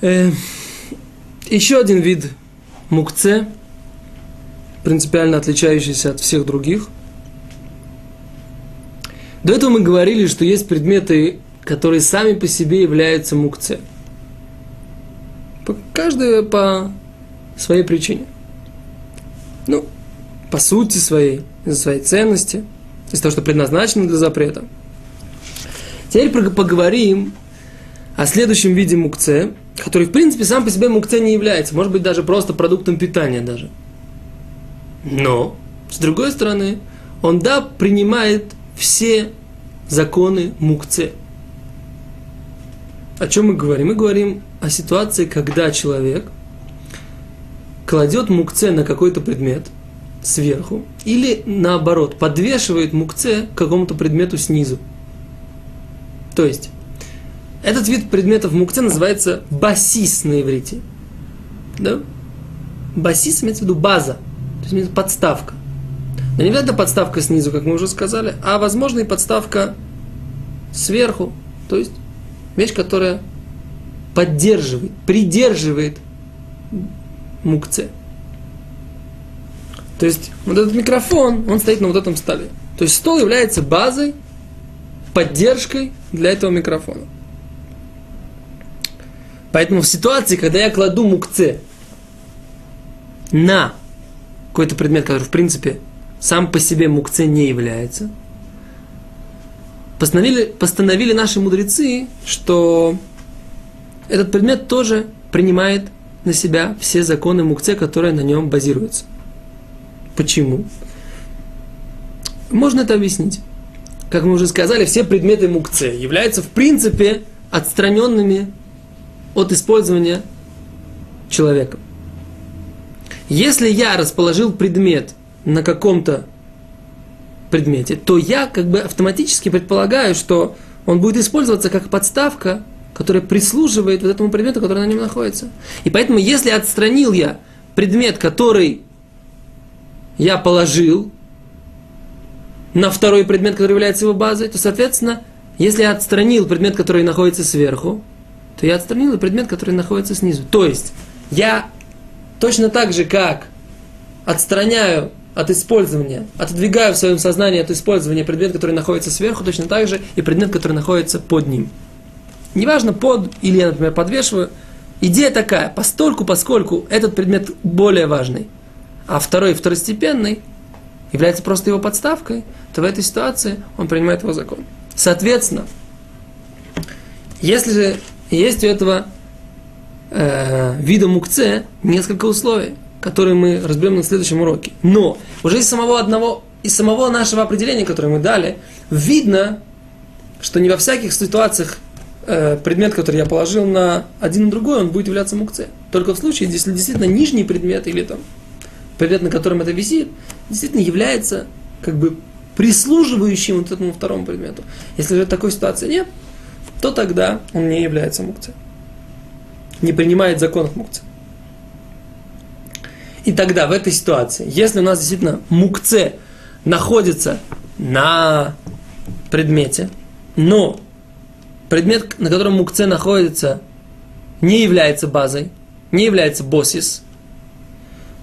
Э, еще один вид мукце, принципиально отличающийся от всех других. До этого мы говорили, что есть предметы, которые сами по себе являются мукце. Каждый по своей причине. Ну, по сути своей, из-за своей ценности, из-за того, что предназначено для запрета. Теперь поговорим о следующем виде мукце, который, в принципе, сам по себе мукце не является. Может быть, даже просто продуктом питания даже. Но, с другой стороны, он, да, принимает все законы мукце. О чем мы говорим? Мы говорим о ситуации, когда человек кладет мукце на какой-то предмет сверху, или наоборот, подвешивает мукце к какому-то предмету снизу. То есть, этот вид предметов мукце называется басис на иврите. Да? Басис имеется в виду база, то есть подставка. Но не обязательно подставка снизу, как мы уже сказали, а возможно и подставка сверху. То есть вещь, которая поддерживает, придерживает мукце. То есть вот этот микрофон, он стоит на вот этом столе. То есть стол является базой, поддержкой для этого микрофона. Поэтому в ситуации, когда я кладу мукце на какой-то предмет, который в принципе сам по себе мукце не является, постановили, постановили наши мудрецы, что этот предмет тоже принимает на себя все законы мукце, которые на нем базируются. Почему? Можно это объяснить. Как мы уже сказали, все предметы мукце являются в принципе отстраненными от использования человеком. Если я расположил предмет на каком-то предмете, то я как бы автоматически предполагаю, что он будет использоваться как подставка, которая прислуживает вот этому предмету, который на нем находится. И поэтому, если отстранил я предмет, который я положил на второй предмет, который является его базой, то, соответственно, если я отстранил предмет, который находится сверху, то я отстранил предмет, который находится снизу. То есть, я точно так же, как отстраняю от использования, отодвигаю в своем сознании от использования предмет, который находится сверху, точно так же и предмет, который находится под ним. Неважно, под или я, например, подвешиваю. Идея такая, постольку, поскольку этот предмет более важный, а второй второстепенный, является просто его подставкой, то в этой ситуации он принимает его закон. Соответственно, если же есть у этого э, вида мукце несколько условий – который мы разберем на следующем уроке. Но уже из самого одного, из самого нашего определения, которое мы дали, видно, что не во всяких ситуациях э, предмет, который я положил на один на другой, он будет являться мукце. Только в случае, если действительно нижний предмет или там предмет, на котором это висит, действительно является как бы прислуживающим вот этому второму предмету. Если же такой ситуации нет, то тогда он не является мукце. Не принимает законов мукце. И тогда в этой ситуации, если у нас действительно мукце находится на предмете, но предмет, на котором мукце находится, не является базой, не является босис,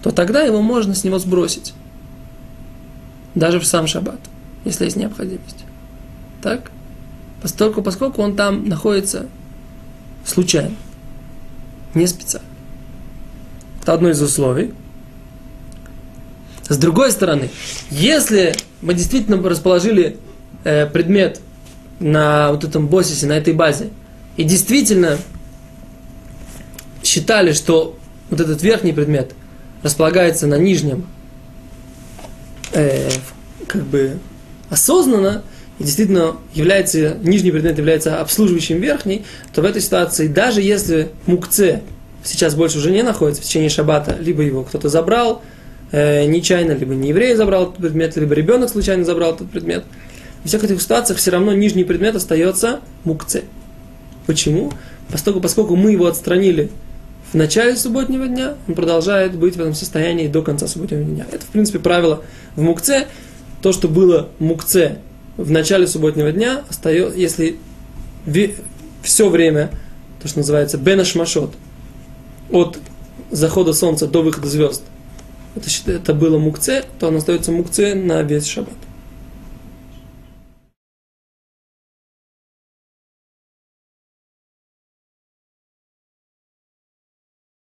то тогда его можно с него сбросить. Даже в сам шаббат, если есть необходимость. Так? Поскольку, поскольку он там находится случайно, не специально. Это одно из условий – с другой стороны, если мы действительно расположили э, предмет на вот этом боссисе, на этой базе, и действительно считали, что вот этот верхний предмет располагается на нижнем, э, как бы осознанно, и действительно является, нижний предмет является обслуживающим верхний, то в этой ситуации, даже если мукце сейчас больше уже не находится в течение шаббата, либо его кто-то забрал, э, нечаянно, либо не еврей забрал этот предмет, либо ребенок случайно забрал этот предмет. В всех этих ситуациях все равно нижний предмет остается мукце. Почему? Поскольку, поскольку мы его отстранили в начале субботнего дня, он продолжает быть в этом состоянии до конца субботнего дня. Это, в принципе, правило в мукце. То, что было мукце в начале субботнего дня, остается, если все время, то, что называется бенашмашот, от захода солнца до выхода звезд, это, это было мукце, то он остается мукце на весь шаббат.